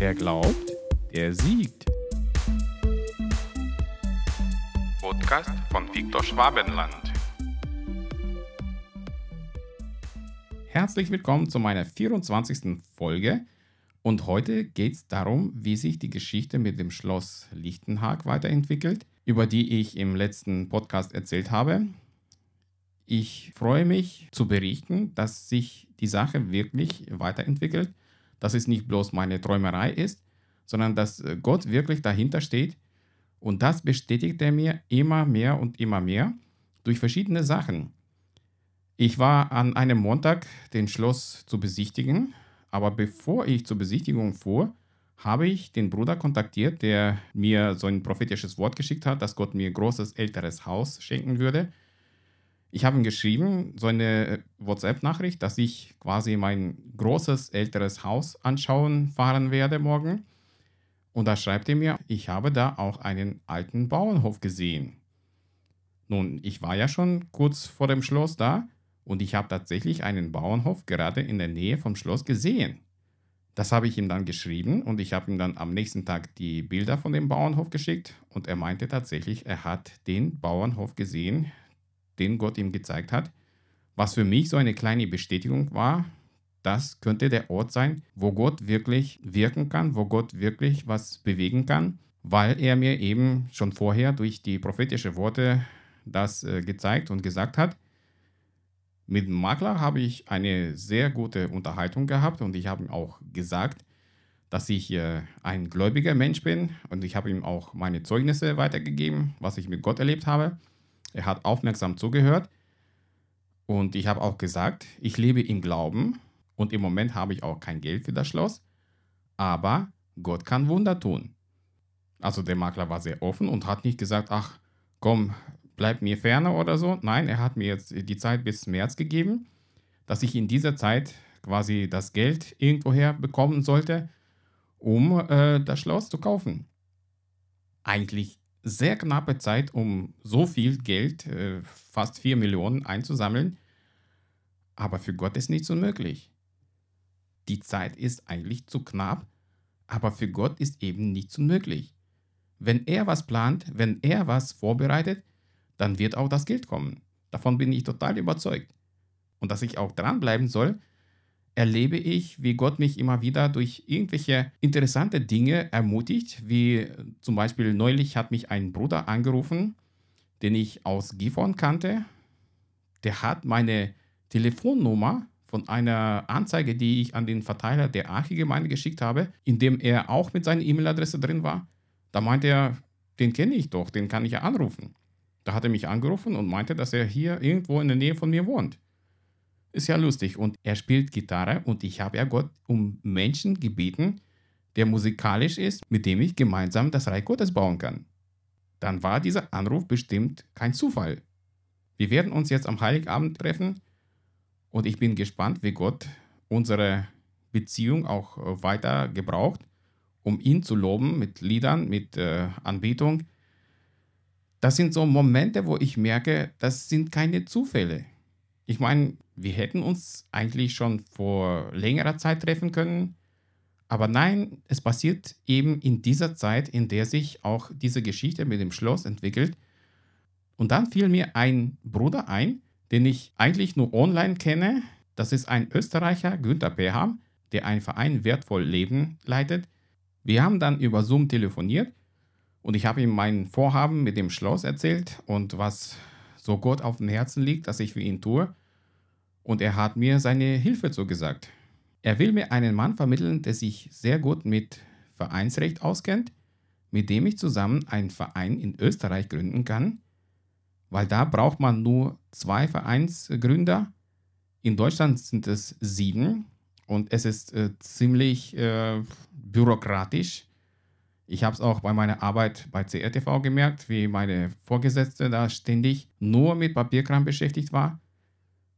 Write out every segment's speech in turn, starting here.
Wer glaubt, der siegt. Podcast von Viktor Schwabenland. Herzlich willkommen zu meiner 24. Folge. Und heute geht es darum, wie sich die Geschichte mit dem Schloss Lichtenhag weiterentwickelt, über die ich im letzten Podcast erzählt habe. Ich freue mich zu berichten, dass sich die Sache wirklich weiterentwickelt, dass es nicht bloß meine Träumerei ist, sondern dass Gott wirklich dahinter steht. Und das bestätigt er mir immer mehr und immer mehr durch verschiedene Sachen. Ich war an einem Montag den Schloss zu besichtigen, aber bevor ich zur Besichtigung fuhr, habe ich den Bruder kontaktiert, der mir so ein prophetisches Wort geschickt hat, dass Gott mir ein großes älteres Haus schenken würde ich habe ihm geschrieben, so eine WhatsApp-Nachricht, dass ich quasi mein großes älteres Haus anschauen fahren werde morgen. Und da schreibt er mir, ich habe da auch einen alten Bauernhof gesehen. Nun, ich war ja schon kurz vor dem Schloss da und ich habe tatsächlich einen Bauernhof gerade in der Nähe vom Schloss gesehen. Das habe ich ihm dann geschrieben und ich habe ihm dann am nächsten Tag die Bilder von dem Bauernhof geschickt und er meinte tatsächlich, er hat den Bauernhof gesehen, den Gott ihm gezeigt hat, was für mich so eine kleine Bestätigung war, das könnte der Ort sein, wo Gott wirklich wirken kann, wo Gott wirklich was bewegen kann, weil er mir eben schon vorher durch die prophetischen Worte das äh, gezeigt und gesagt hat. Mit dem Makler habe ich eine sehr gute Unterhaltung gehabt und ich habe ihm auch gesagt, dass ich äh, ein gläubiger Mensch bin und ich habe ihm auch meine Zeugnisse weitergegeben, was ich mit Gott erlebt habe. Er hat aufmerksam zugehört und ich habe auch gesagt, ich lebe im Glauben und im Moment habe ich auch kein Geld für das Schloss, aber Gott kann Wunder tun. Also der Makler war sehr offen und hat nicht gesagt, ach komm, bleib mir ferner oder so. Nein, er hat mir jetzt die Zeit bis März gegeben, dass ich in dieser Zeit quasi das Geld irgendwoher bekommen sollte, um äh, das Schloss zu kaufen. Eigentlich sehr knappe Zeit, um so viel Geld, äh, fast 4 Millionen, einzusammeln. Aber für Gott ist nichts unmöglich. Die Zeit ist eigentlich zu knapp, aber für Gott ist eben nichts unmöglich. Wenn er was plant, wenn er was vorbereitet, dann wird auch das Geld kommen. Davon bin ich total überzeugt. Und dass ich auch dranbleiben soll, erlebe ich, wie Gott mich immer wieder durch irgendwelche interessante Dinge ermutigt, wie zum Beispiel neulich hat mich ein Bruder angerufen, den ich aus Gifhorn kannte. Der hat meine Telefonnummer von einer Anzeige, die ich an den Verteiler der Archigemeinde geschickt habe, in dem er auch mit seiner E-Mail-Adresse drin war. Da meinte er, den kenne ich doch, den kann ich ja anrufen. Da hat er mich angerufen und meinte, dass er hier irgendwo in der Nähe von mir wohnt. Ist ja lustig. Und er spielt Gitarre und ich habe ja Gott um Menschen gebeten, der musikalisch ist, mit dem ich gemeinsam das Reich Gottes bauen kann. Dann war dieser Anruf bestimmt kein Zufall. Wir werden uns jetzt am Heiligabend treffen und ich bin gespannt, wie Gott unsere Beziehung auch äh, weiter gebraucht, um ihn zu loben mit Liedern, mit äh, Anbetung. Das sind so Momente, wo ich merke, das sind keine Zufälle. Ich meine, wir hätten uns eigentlich schon vor längerer Zeit treffen können. Aber nein, es passiert eben in dieser Zeit, in der sich auch diese Geschichte mit dem Schloss entwickelt. Und dann fiel mir ein Bruder ein, den ich eigentlich nur online kenne. Das ist ein Österreicher, Günther Perham, der einen Verein Wertvoll Leben leitet. Wir haben dann über Zoom telefoniert und ich habe ihm mein Vorhaben mit dem Schloss erzählt und was so Gott auf dem Herzen liegt, dass ich für ihn tue und er hat mir seine Hilfe zugesagt. Er will mir einen Mann vermitteln, der sich sehr gut mit Vereinsrecht auskennt, mit dem ich zusammen einen Verein in Österreich gründen kann, weil da braucht man nur zwei Vereinsgründer. In Deutschland sind es sieben und es ist äh, ziemlich äh, bürokratisch. Ich habe es auch bei meiner Arbeit bei CRTV gemerkt, wie meine Vorgesetzte da ständig nur mit Papierkram beschäftigt war.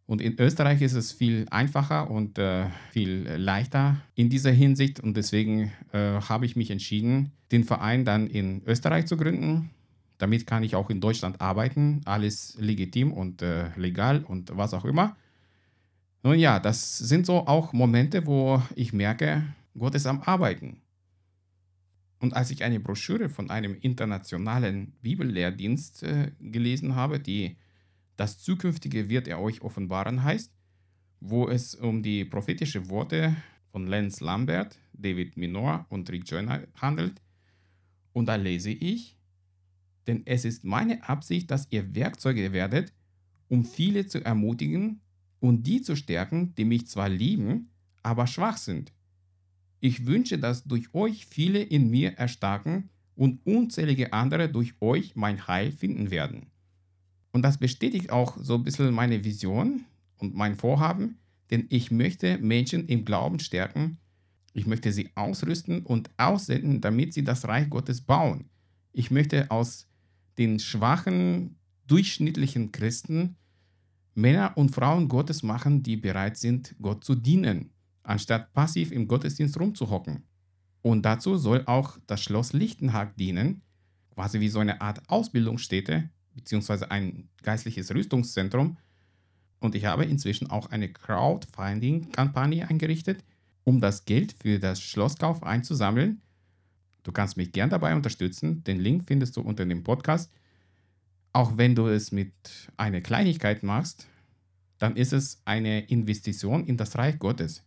Und in Österreich ist es viel einfacher und äh, viel leichter in dieser Hinsicht. Und deswegen äh, habe ich mich entschieden, den Verein dann in Österreich zu gründen. Damit kann ich auch in Deutschland arbeiten. Alles legitim und äh, legal und was auch immer. Nun ja, das sind so auch Momente, wo ich merke, Gott ist am Arbeiten. Und als ich eine Broschüre von einem internationalen Bibellehrdienst äh, gelesen habe, die Das zukünftige wird er euch offenbaren heißt, wo es um die prophetischen Worte von Lance Lambert, David Minor und Rick Joyner handelt, und da lese ich, denn es ist meine Absicht, dass ihr Werkzeuge werdet, um viele zu ermutigen und die zu stärken, die mich zwar lieben, aber schwach sind. Ich wünsche, dass durch euch viele in mir erstarken und unzählige andere durch euch mein Heil finden werden. Und das bestätigt auch so ein bisschen meine Vision und mein Vorhaben, denn ich möchte Menschen im Glauben stärken. Ich möchte sie ausrüsten und aussenden, damit sie das Reich Gottes bauen. Ich möchte aus den schwachen, durchschnittlichen Christen Männer und Frauen Gottes machen, die bereit sind, Gott zu dienen, anstatt passiv im Gottesdienst rumzuhocken. Und dazu soll auch das Schloss Lichtenhag dienen, quasi wie so eine Art Ausbildungsstätte bzw. ein geistliches Rüstungszentrum. Und ich habe inzwischen auch eine Crowdfunding-Kampagne eingerichtet, um das Geld für das Schlosskauf einzusammeln. Du kannst mich gern dabei unterstützen. Den Link findest du unter dem Podcast. Auch wenn du es mit einer Kleinigkeit machst, dann ist es eine Investition in das Reich Gottes.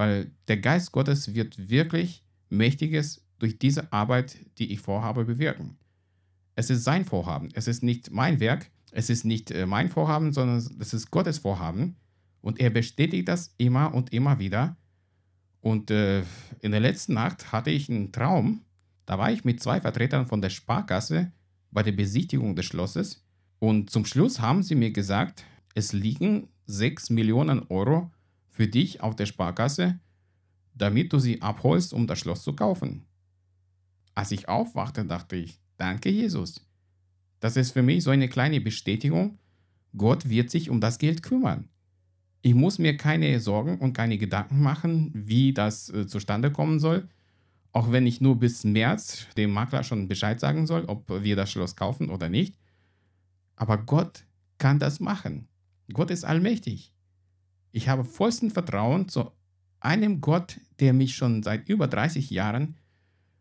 Weil der Geist Gottes wird wirklich Mächtiges durch diese Arbeit, die ich vorhabe, bewirken. Es ist sein Vorhaben. Es ist nicht mein Werk. Es ist nicht äh, mein Vorhaben, sondern es ist Gottes Vorhaben. Und er bestätigt das immer und immer wieder. Und äh, in der letzten Nacht hatte ich einen Traum. Da war ich mit zwei Vertretern von der Sparkasse bei der Besichtigung des Schlosses. Und zum Schluss haben sie mir gesagt, es liegen 6 Millionen Euro für dich auf der Sparkasse, damit du sie abholst, um das Schloss zu kaufen. Als ich aufwachte, dachte ich, Danke, Jesus. Das ist für mich so eine kleine Bestätigung. Gott wird sich um das Geld kümmern. Ich muss mir keine Sorgen und keine Gedanken machen, wie das äh, zustande kommen soll. Auch wenn ich nur bis März dem Makler schon Bescheid sagen soll, ob wir das Schloss kaufen oder nicht. Aber Gott kann das machen. Gott ist allmächtig. Ich habe vollsten Vertrauen zu einem Gott, der mich schon seit über 30 Jahren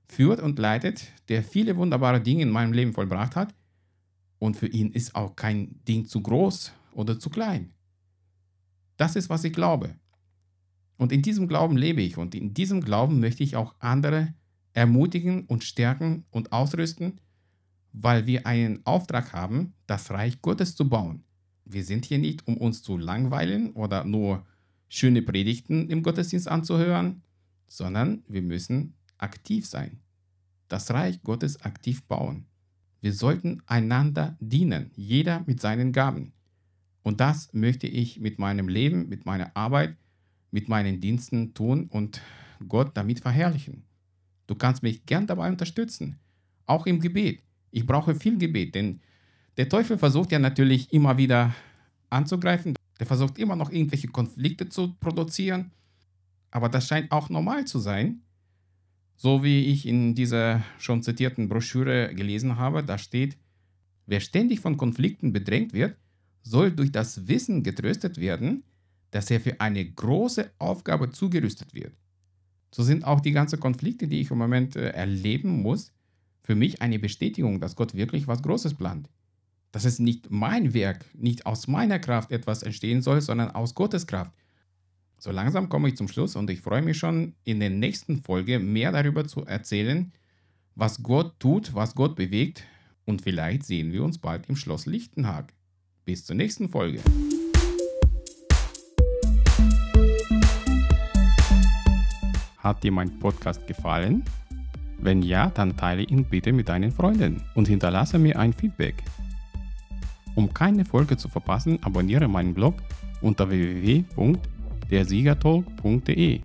führt und leitet, der viele wunderbare Dinge in meinem Leben vollbracht hat. Und für ihn ist auch kein Ding zu groß oder zu klein. Das ist, was ich glaube. Und in diesem Glauben lebe ich und in diesem Glauben möchte ich auch andere ermutigen und stärken und ausrüsten, weil wir einen Auftrag haben, das Reich Gottes zu bauen. Wir sind hier nicht, um uns zu langweilen oder nur schöne Predigten im Gottesdienst anzuhören, sondern wir müssen aktiv sein. Das Reich Gottes aktiv bauen. Wir sollten einander dienen, jeder mit seinen Gaben. Und das möchte ich mit meinem Leben, mit meiner Arbeit, mit meinen Diensten tun und Gott damit verherrlichen. Du kannst mich gern dabei unterstützen, auch im Gebet. Ich brauche viel Gebet, denn der Teufel versucht ja natürlich immer wieder anzugreifen. Der versucht immer noch irgendwelche Konflikte zu produzieren. Aber das scheint auch normal zu sein, so wie ich in dieser schon zitierten Broschüre gelesen habe, da steht, wer ständig von Konflikten bedrängt wird, soll durch das Wissen getröstet werden, dass er für eine große Aufgabe zugerüstet wird. So sind auch die ganzen Konflikte, die ich im Moment äh, erleben muss, für mich eine Bestätigung, dass Gott wirklich was Großes plant. Dass es nicht mein Werk, nicht aus meiner Kraft etwas entstehen soll, sondern aus Gottes Kraft. So langsam komme ich zum Schluss und ich freue mich schon, in der nächsten Folge mehr darüber zu erzählen, was Gott tut, was Gott bewegt und vielleicht sehen wir uns bald im Schloss Lichtenhag. Bis zur nächsten Folge. Hat dir mein Podcast gefallen? Wenn ja, dann teile ihn bitte mit deinen Freunden und hinterlasse mir ein Feedback. Um keine Folge zu verpassen, abonniere meinen Blog unter www der siegertalk.de